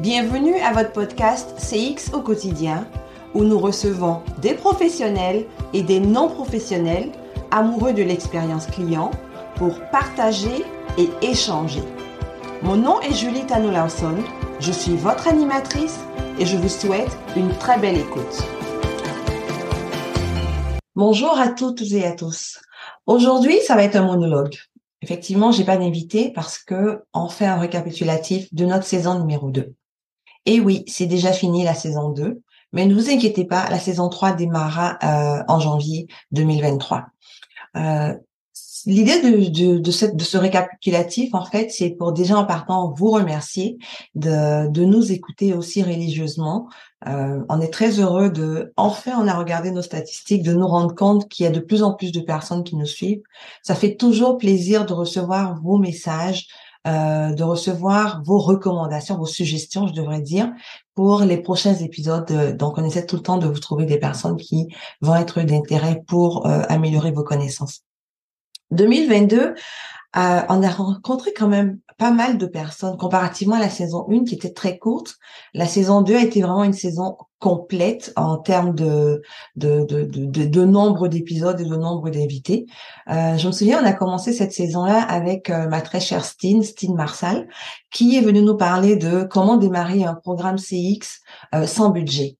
Bienvenue à votre podcast CX au quotidien où nous recevons des professionnels et des non-professionnels amoureux de l'expérience client pour partager et échanger. Mon nom est Julie Tano je suis votre animatrice et je vous souhaite une très belle écoute. Bonjour à toutes et à tous. Aujourd'hui, ça va être un monologue. Effectivement, j'ai pas d'invité parce que on fait un récapitulatif de notre saison numéro 2. Et oui, c'est déjà fini la saison 2, mais ne vous inquiétez pas, la saison 3 démarrera euh, en janvier 2023. Euh, L'idée de, ce récapitulatif, en fait, c'est pour déjà en partant vous remercier de, de nous écouter aussi religieusement. Euh, on est très heureux de, enfin, on a regardé nos statistiques, de nous rendre compte qu'il y a de plus en plus de personnes qui nous suivent. Ça fait toujours plaisir de recevoir vos messages, euh, de recevoir vos recommandations, vos suggestions, je devrais dire, pour les prochains épisodes. Donc, on essaie tout le temps de vous trouver des personnes qui vont être d'intérêt pour euh, améliorer vos connaissances. 2022, euh, on a rencontré quand même pas mal de personnes comparativement à la saison 1 qui était très courte. La saison 2 a été vraiment une saison complète en termes de, de, de, de, de nombre d'épisodes et de nombre d'invités. Euh, je me souviens, on a commencé cette saison-là avec euh, ma très chère Stine, Stine Marsal, qui est venue nous parler de comment démarrer un programme CX euh, sans budget.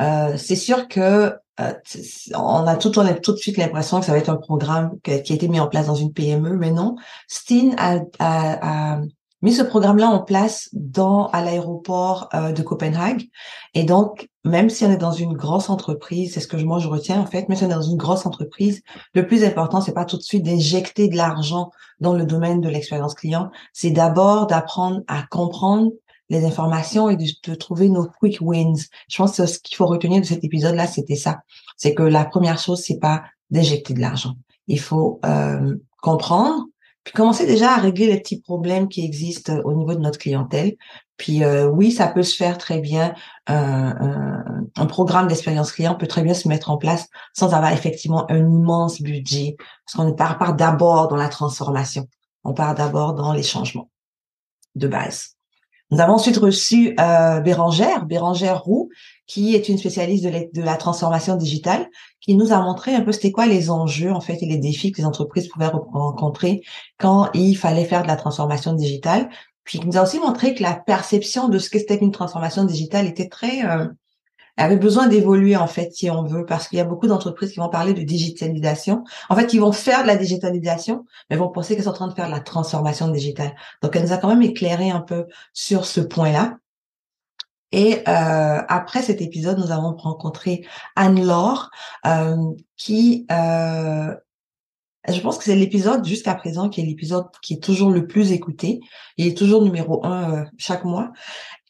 Euh, c'est sûr que on a tout, on a tout de suite l'impression que ça va être un programme qui a été mis en place dans une PME, mais non. Steen a, a, mis ce programme-là en place dans à l'aéroport euh, de Copenhague. Et donc, même si on est dans une grosse entreprise, c'est ce que moi je retiens en fait, même si on est dans une grosse entreprise, le plus important, c'est pas tout de suite d'injecter de l'argent dans le domaine de l'expérience client, c'est d'abord d'apprendre à comprendre les informations et de, trouver nos quick wins. Je pense que ce qu'il faut retenir de cet épisode-là, c'était ça. C'est que la première chose, c'est pas d'injecter de l'argent. Il faut euh, comprendre, puis commencer déjà à régler les petits problèmes qui existent au niveau de notre clientèle. Puis euh, oui, ça peut se faire très bien. un, un programme d'expérience client peut très bien se mettre en place sans avoir effectivement un immense budget, parce qu'on part pas d'abord dans la transformation. On part d'abord dans les changements de base. Nous avons ensuite reçu euh, Bérangère, Bérangère Roux, qui est une spécialiste de, la transformation digitale, qui nous a montré un peu c'était quoi les enjeux en fait et les défis que les entreprises pouvaient rencontrer quand il fallait faire de la transformation digitale. Puis qui nous a aussi montré que la perception de ce que c'était qu'une transformation digitale était très euh, avait besoin d'évoluer en fait si on veut parce qu'il y a beaucoup d'entreprises qui vont parler de digitalisation. En fait ils vont faire de la digitalisation mais vont penser qu'elles sont en train de faire de la transformation digitale. Donc elle nous a quand même éclairé un peu sur ce point là et euh, après cet épisode, nous avons rencontré Anne-Laure, euh, qui euh, je pense que c'est l'épisode jusqu'à présent qui est l'épisode qui est toujours le plus écouté. Il est toujours numéro un euh, chaque mois.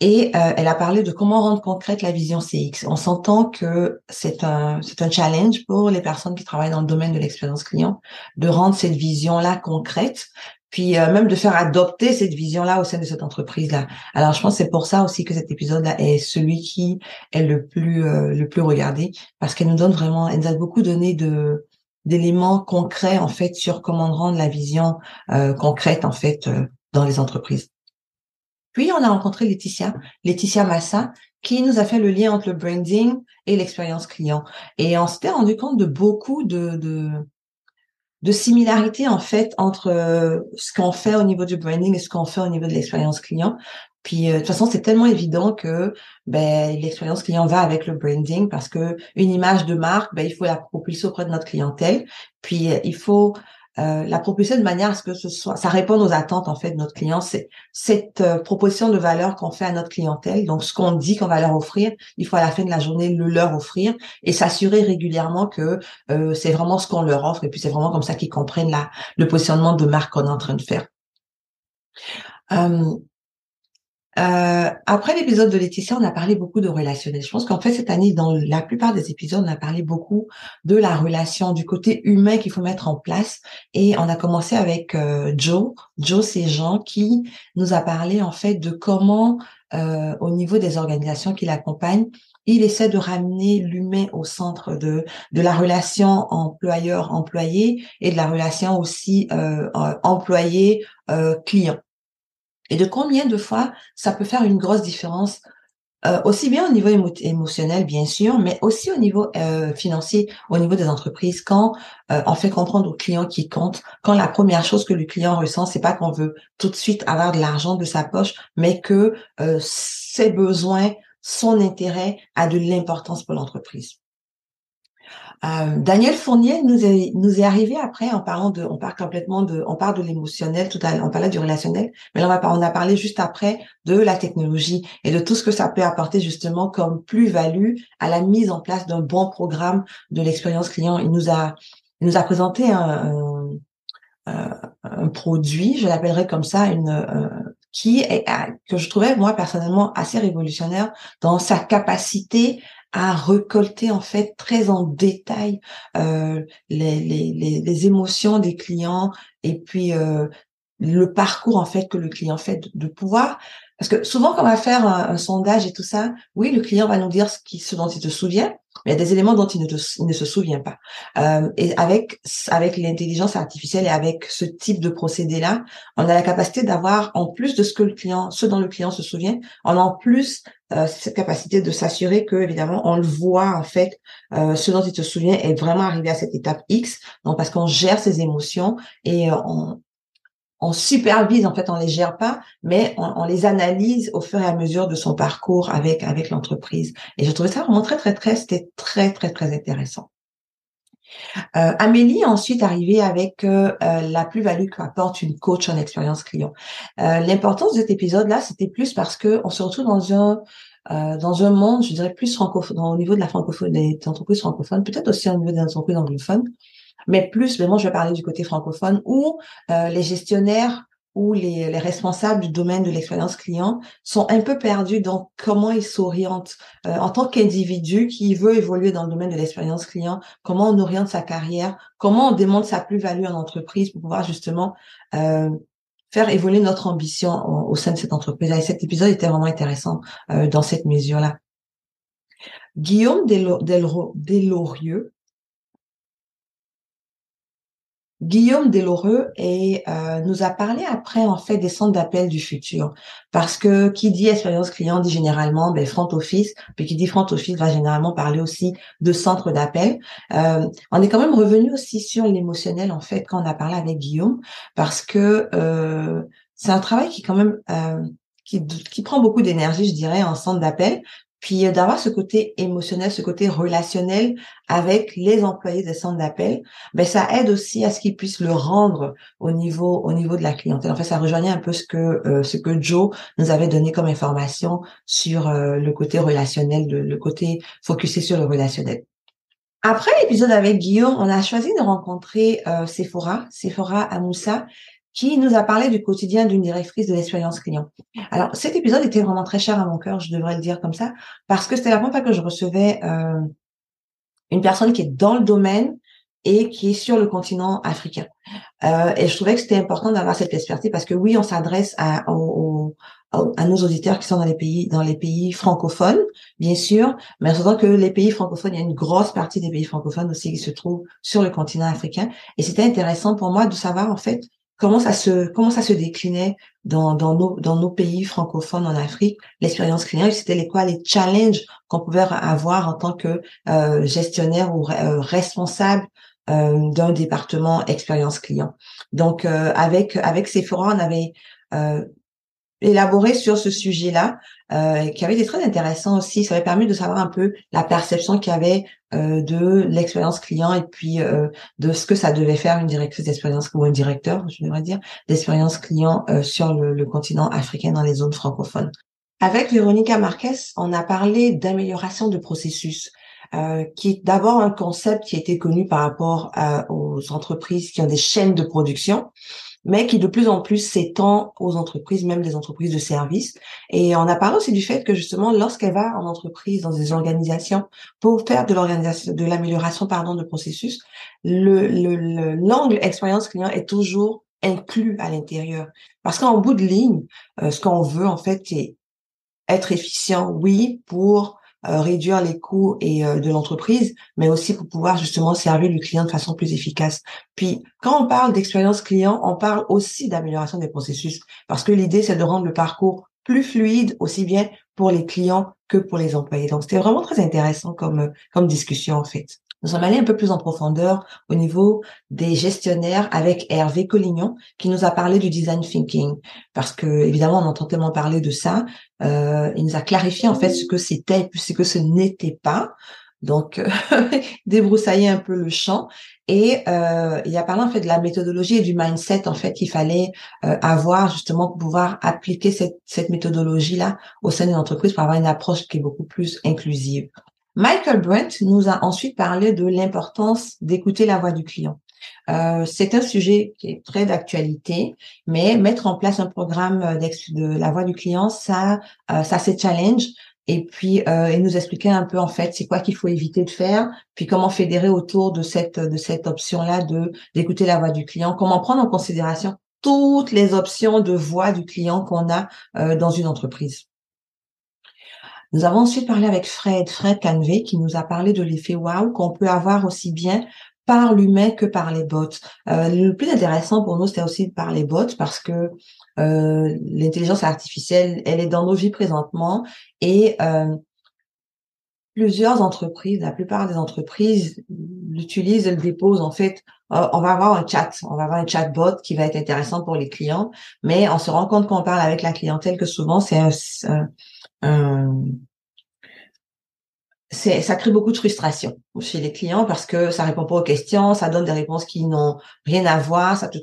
Et euh, elle a parlé de comment rendre concrète la vision CX. On s'entend que c'est un c'est un challenge pour les personnes qui travaillent dans le domaine de l'expérience client de rendre cette vision là concrète, puis euh, même de faire adopter cette vision là au sein de cette entreprise là. Alors je pense que c'est pour ça aussi que cet épisode là est celui qui est le plus le plus regardé parce qu'elle nous donne vraiment, elle nous a beaucoup donné de d'éléments concrets en fait sur comment rendre la vision euh, concrète en fait euh, dans les entreprises. Puis on a rencontré Laetitia, Laetitia Massa, qui nous a fait le lien entre le branding et l'expérience client. Et on s'était rendu compte de beaucoup de, de, de similarités en fait entre euh, ce qu'on fait au niveau du branding et ce qu'on fait au niveau de l'expérience client. Puis euh, de toute façon, c'est tellement évident que ben, l'expérience client va avec le branding parce que une image de marque, ben, il faut la propulser auprès de notre clientèle. Puis euh, il faut euh, la propulser de manière à ce que ce soit, ça réponde aux attentes en fait de notre client. C'est cette proposition de valeur qu'on fait à notre clientèle. Donc ce qu'on dit qu'on va leur offrir, il faut à la fin de la journée le leur offrir et s'assurer régulièrement que c'est vraiment ce qu'on leur offre et puis c'est vraiment comme ça qu'ils comprennent la, le positionnement de marque qu'on est en train de faire. Euh, après l'épisode de Laetitia, on a parlé beaucoup de relationnel. Je pense qu'en fait, cette année, dans la plupart des épisodes, on a parlé beaucoup de la relation, du côté humain qu'il faut mettre en place. Et on a commencé avec euh, Joe. Joe, c'est Jean qui nous a parlé en fait de comment, euh, au niveau des organisations qu'il accompagne, il essaie de ramener l'humain au centre de, de la relation employeur-employé et de la relation aussi employé-client. Et de combien de fois ça peut faire une grosse différence euh, aussi bien au niveau émotionnel, bien sûr, mais aussi au niveau euh, financier, au niveau des entreprises, quand euh, on fait comprendre aux clients qui comptent, quand la première chose que le client ressent, c'est pas qu'on veut tout de suite avoir de l'argent de sa poche, mais que ses besoins, son intérêt a de l'importance pour l'entreprise. Euh, Daniel Fournier nous est, nous est arrivé après en parlant de, on parle complètement de, on parle de l'émotionnel, tout à on parlait du relationnel, mais là on, a parlé juste après de la technologie et de tout ce que ça peut apporter justement comme plus-value à la mise en place d'un bon programme de l'expérience client. Il nous a, il nous a présenté un, un, un produit, je l'appellerais comme ça, une, euh, qui est, que je trouvais moi personnellement assez révolutionnaire dans sa capacité à récolter en fait très en détail euh, les, les, les, émotions des clients et puis euh, le parcours en fait que le client fait de, pouvoir. Parce que souvent quand on va faire un, sondage et tout ça oui le client va nous dire ce, qui, ce dont il se souvient mais il y a des éléments dont il ne, ne se souvient pas. Euh, et avec avec l'intelligence artificielle et avec ce type de procédé là on a la capacité d'avoir en plus de ce que le client ce dont le client se souvient on a en plus euh, cette capacité de s'assurer que évidemment on le voit en fait euh, ce dont il te souvient est vraiment arrivé à cette étape X. Donc parce qu'on gère ses émotions et euh, on, supervise en fait on les gère pas mais on, on, les analyse au fur et à mesure de son parcours avec avec l'entreprise. Et je trouvais ça vraiment très très très c'était très très très intéressant euh, Amélie ensuite arrivée avec euh, euh, la plus-value qu'apporte une coach en expérience client. L'importance de cet épisode-là, c'était plus parce que on se retrouve dans un dans un monde, je dirais plus francophone, au niveau de la francophonie, des entreprises francophones, peut-être aussi au niveau des entreprises anglophones, mais plus, mais moi je vais parler du côté francophone, où les gestionnaires où les, les, responsables du domaine de l'expérience client sont un peu perdus dans comment ils s'orientent euh, en tant qu'individu qui veut évoluer dans le domaine de l'expérience client, comment on oriente sa carrière, comment on démontre sa plus-value en entreprise pour pouvoir justement euh, faire évoluer notre ambition au, sein de cette entreprise. Et cet épisode était vraiment intéressant euh, dans cette mesure-là. Guillaume Delorieux Guillaume Deloreux et euh, nous a parlé après en fait des centres d'appel du futur parce que qui dit expérience client dit généralement ben, front office puis qui dit front office va généralement parler aussi de centres d'appel. Euh, on est quand même revenu aussi sur l'émotionnel en fait quand on a parlé avec Guillaume parce que euh, c'est un travail qui quand même qui, qui prend beaucoup d'énergie, je dirais, en centre d'appel, puis euh, d'avoir ce côté émotionnel, ce côté relationnel avec les employés des centres d'appel, ben ça aide aussi à ce qu'ils puissent le rendre au niveau au niveau de la clientèle. En fait, ça rejoignait un peu ce que euh, ce que Joe nous avait donné comme information sur euh, le côté relationnel, le côté focusé sur le relationnel. Après l'épisode avec Guillaume, on a choisi de rencontrer Sephora, Sephora Amoussa, qui nous a parlé du quotidien d'une directrice de l'expérience client. Alors, cet épisode était vraiment très cher à mon cœur, je devrais le dire comme ça, parce que c'était la première fois que je recevais euh, une personne qui est dans le domaine et qui est sur le continent africain. Euh, et je trouvais que c'était important d'avoir cette expertise parce que oui, on s'adresse à, à nos auditeurs qui sont dans les pays dans les pays francophones, bien sûr, mais en sachant que les pays francophones, il y a une grosse partie des pays francophones aussi qui se trouvent sur le continent africain. Et c'était intéressant pour moi de savoir en fait comment ça se comment ça se déclinait dans, dans nos dans nos pays francophones en Afrique l'expérience client c'était les quoi les challenges qu'on pouvait avoir en tant que euh, gestionnaire ou euh, responsable euh, d'un département expérience client donc avec avec Sephora on avait élaboré sur ce sujet-là, euh, qui avait été très intéressant aussi. Ça avait permis de savoir un peu la perception qu'il y avait euh, de l'expérience client et puis euh, de ce que ça devait faire une directrice d'expérience ou un directeur, je devrais dire, d'expérience client euh, sur le, le, continent africain dans les zones francophones. Avec Véronica Marquez, on a parlé d'amélioration de processus. Euh, qui est d'abord un concept qui été connu par rapport aux entreprises qui ont des chaînes de production mais qui de plus en plus s'étend aux entreprises, même des entreprises de services. Et on a parlé aussi du fait que justement, lorsqu'elle va en entreprise, dans des organisations, pour faire de l'organisation, de l'amélioration, pardon, de processus, le, l'angle expérience client est toujours inclus à l'intérieur. Parce qu'en bout de ligne, euh, ce qu'on veut, en fait, c'est être efficient, oui, pour réduire les coûts et de l'entreprise, mais aussi pour pouvoir justement servir le client de façon plus efficace. Puis, quand on parle d'expérience client, on parle aussi d'amélioration des processus, parce que l'idée, c'est de rendre le parcours plus fluide, aussi bien pour les clients que pour les employés. Donc, c'était vraiment très intéressant comme, comme discussion, en fait. Nous sommes allés un peu plus en profondeur au niveau des gestionnaires avec Hervé Collignon qui nous a parlé du design thinking parce que évidemment on entend tellement parler de ça. Euh, il nous a clarifié en fait ce que c'était et ce que ce n'était pas. Donc euh, débroussailler un peu le champ et euh, il a parlé en fait de la méthodologie et du mindset en fait qu'il fallait euh, avoir justement pour pouvoir appliquer cette, cette méthodologie là au sein d'une entreprise pour avoir une approche qui est beaucoup plus inclusive. Michael Brent nous a ensuite parlé de l'importance d'écouter la voix du client. Euh, c'est un sujet qui est très d'actualité, mais mettre en place un programme de la voix du client, ça, euh, ça c'est challenge. Et puis, euh, il nous expliquait un peu en fait, c'est quoi qu'il faut éviter de faire, puis comment fédérer autour de cette de cette option-là de d'écouter la voix du client, comment prendre en considération toutes les options de voix du client qu'on a euh, dans une entreprise. Nous avons ensuite parlé avec Fred, Fred Canvé, qui nous a parlé de l'effet wow qu'on peut avoir aussi bien par l'humain que par les bots. Euh, le plus intéressant pour nous, c'était aussi par les bots parce que euh, l'intelligence artificielle, elle est dans nos vies présentement et euh, plusieurs entreprises, la plupart des entreprises l'utilisent, elles déposent en fait. on va avoir un chat, on va avoir un chatbot qui va être intéressant pour les clients, mais on se rend compte qu'on parle avec la clientèle que souvent c'est un, c'est ça crée beaucoup de frustration chez les clients parce que ça répond pas aux questions, ça donne des réponses qui n'ont rien à voir, ça te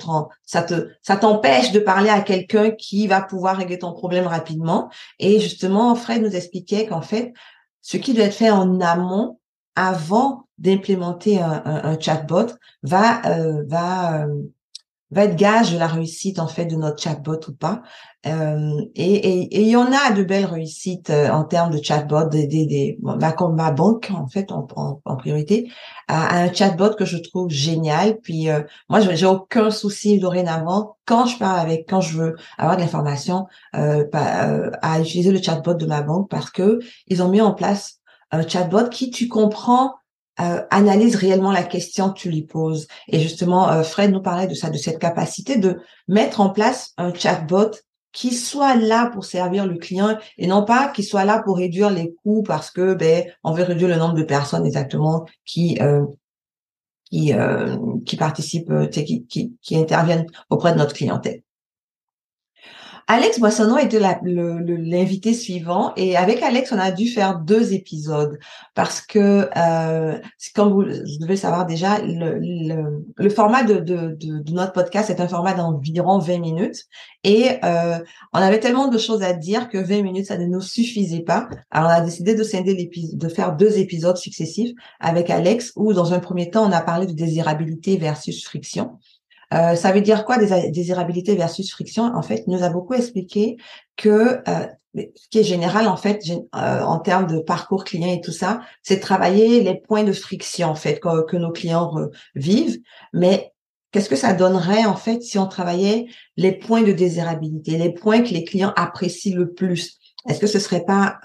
ça te ça t'empêche de parler à quelqu'un qui va pouvoir régler ton problème rapidement. Et justement, Fred nous expliquait qu'en fait, ce qui doit être fait en amont avant d'implémenter un, chatbot va euh, va euh, va être gage de la réussite en fait de notre chatbot ou pas. Euh, et il y en a de belles réussites euh, en termes de chatbot, des, des, des comme ma banque en fait en, en, priorité, a, un chatbot que je trouve génial. Puis euh, moi, j'ai aucun souci dorénavant quand je parle avec, quand je veux avoir de l'information, euh, à utiliser le chatbot de ma banque parce que ils ont mis en place un chatbot qui tu comprends euh, analyse réellement la question que tu lui poses. Et justement, euh, Fred nous parlait de ça, de cette capacité de mettre en place un chatbot qui soit là pour servir le client et non pas qui soit là pour réduire les coûts parce que ben on veut réduire le nombre de personnes exactement qui euh, qui qui participent, qui, qui, qui interviennent auprès de notre clientèle. Alex Boissonneau était l'invité suivant et avec Alex, on a dû faire deux épisodes parce que, euh, comme vous, devez savoir déjà, le, format de, notre podcast est un format d'environ 20 minutes et euh, on avait tellement de choses à dire que 20 minutes, ça ne nous suffisait pas. Alors, on a décidé de scinder de faire deux épisodes successifs avec Alex où, dans un premier temps, on a parlé de désirabilité versus friction. Euh, ça veut dire quoi désirabilité versus friction? En fait, il nous a beaucoup expliqué que euh, ce qui est général en fait euh, en termes de parcours client et tout ça, c'est travailler les points de friction en fait que, nos clients vivent. Mais qu'est-ce que ça donnerait en fait si on travaillait les points de désirabilité, les points que les clients apprécient le plus? Est-ce que ce serait pas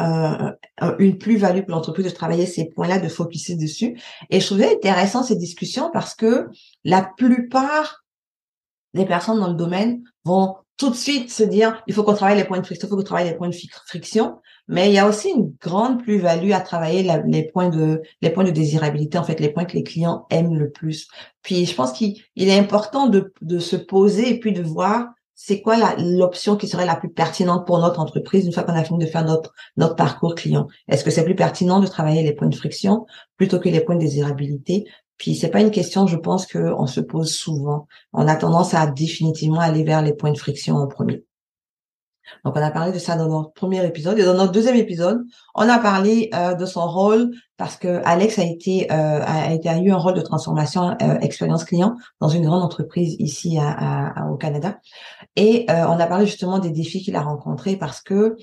une plus-value pour l'entreprise de travailler ces points-là, de focuser dessus? Et je trouvais intéressant ces discussions parce que la plupart les personnes dans le domaine vont tout de suite se dire il faut qu'on travaille les points de friction, il faut qu'on travaille les points de friction, mais il y a aussi une grande plus-value à travailler les points de les points de désirabilité, en fait les points que les clients aiment le plus. Puis je pense qu'il est important de, de se poser et puis de voir c'est quoi l'option qui serait la plus pertinente pour notre entreprise une fois qu'on a fini de faire notre notre parcours client. Est-ce que c'est plus pertinent de travailler les points de friction plutôt que les points de désirabilité puis c'est pas une question, je pense, qu'on se pose souvent. On a tendance à définitivement aller vers les points de friction en premier. Donc on a parlé de ça dans notre premier épisode et dans notre deuxième épisode, on a parlé euh, de son rôle parce que Alex a été euh, a, été, a eu un rôle de transformation euh, expérience client dans une grande entreprise ici à, au Canada et on a parlé justement des défis qu'il a rencontrés parce que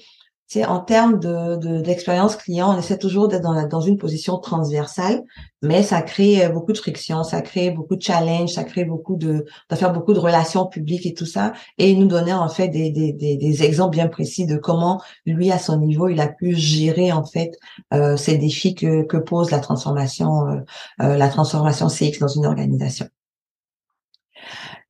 en termes de d'expérience client, on essaie toujours d'être dans, dans une position transversale, mais ça crée euh, beaucoup de friction, ça crée beaucoup de challenges, ça crée beaucoup de, de faire beaucoup de relations publiques et tout ça, et il nous donnait en fait des, des, des, exemples bien précis de comment lui à son niveau il a pu gérer en fait euh, ces défis que, que pose la transformation euh, euh la transformation CX dans une organisation.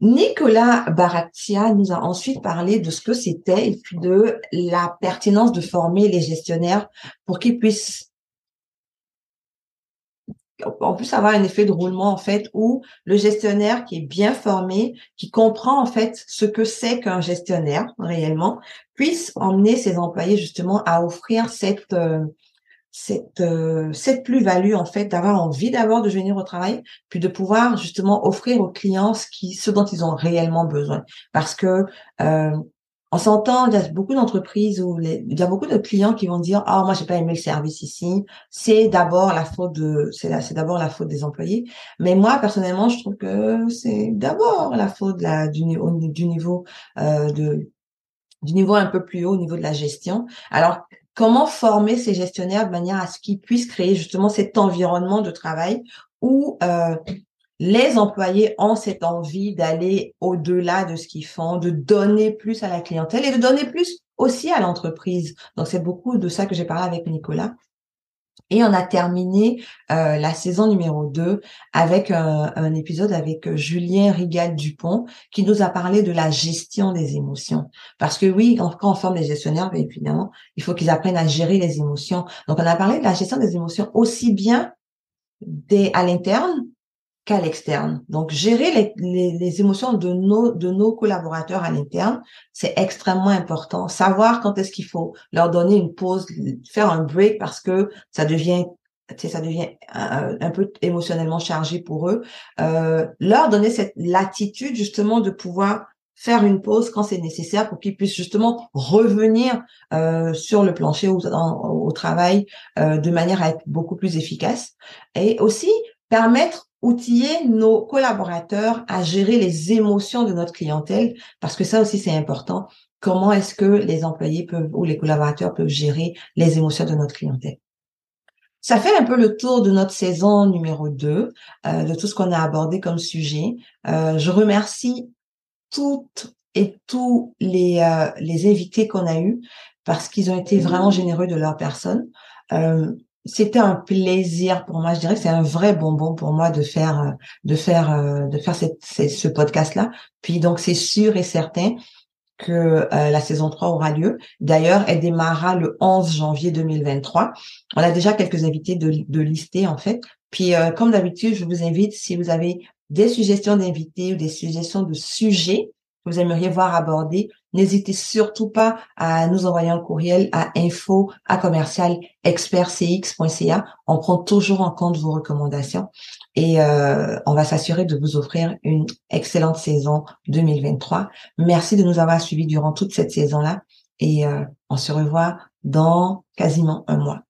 Nicolas Baratia nous a ensuite parlé de ce que c'était et puis de la pertinence de former les gestionnaires pour qu'ils puissent en plus avoir un effet de roulement en fait où le gestionnaire qui est bien formé, qui comprend en fait ce que c'est qu'un gestionnaire réellement, puisse emmener ses employés justement à offrir cette euh, cette euh, cette plus-value en fait d'avoir envie d'avoir de venir au travail puis de pouvoir justement offrir aux clients ce qui ce dont ils ont réellement besoin. Parce que euh, on s'entend il y a beaucoup d'entreprises où il y a beaucoup de clients qui vont dire ah moi j'ai pas aimé le service ici. C'est d'abord la faute de c'est c'est d'abord la faute des employés mais moi personnellement je trouve que c'est d'abord la faute de du, du niveau euh, de du niveau un peu plus haut au niveau de la gestion. Alors, comment former ces gestionnaires de manière à ce qu'ils puissent créer justement cet environnement de travail où euh, les employés ont cette envie d'aller au-delà de ce qu'ils font, de donner plus à la clientèle et de donner plus aussi à l'entreprise. Donc c'est beaucoup de ça que j'ai parlé avec Nicolas. Et on a terminé euh, la saison numéro 2 avec un, épisode avec euh, Julien Rigal Dupont qui nous a parlé de la gestion des émotions. Parce que oui, quand on forme des gestionnaires, bien évidemment, il faut qu'ils apprennent à gérer les émotions. Donc on a parlé de la gestion des émotions aussi bien des, à l'interne qu'à l'externe. Donc, gérer les, les, les, émotions de nos, de nos collaborateurs à l'interne, c'est extrêmement important. Savoir quand est-ce qu'il faut leur donner une pause, faire un break parce que ça devient ça devient un, peu émotionnellement chargé pour eux. Euh, leur donner cette latitude justement de pouvoir faire une pause quand c'est nécessaire pour qu'ils puissent justement revenir euh, sur le plancher ou au travail euh, de manière à être beaucoup plus efficace et aussi permettre outiller nos collaborateurs à gérer les émotions de notre clientèle, parce que ça aussi c'est important. Comment est-ce que les employés peuvent ou les collaborateurs peuvent gérer les émotions de notre clientèle? Ça fait un peu le tour de notre saison numéro 2, euh, de tout ce qu'on a abordé comme sujet. Euh, je remercie toutes et tous les, euh, les invités qu'on a eus parce qu'ils ont été vraiment généreux de leur personne. C'était un plaisir pour moi. Je dirais que c'est un vrai bonbon pour moi de faire euh, de faire euh, de faire ce podcast là. Puis donc c'est sûr et certain que euh, la saison 3 aura lieu. D'ailleurs, elle démarrera le 11 janvier 2023. On a déjà quelques invités de, de lister en fait. Puis comme d'habitude, je vous invite si vous avez des suggestions d'invités ou des suggestions de sujets vous aimeriez voir abordés, N'hésitez surtout pas à nous envoyer un courriel à info à commercial expertcx.ca. On prend toujours en compte vos recommandations et euh, on va s'assurer de vous offrir une excellente saison 2023. Merci de nous avoir suivis durant toute cette saison-là et euh, on se revoit dans quasiment un mois.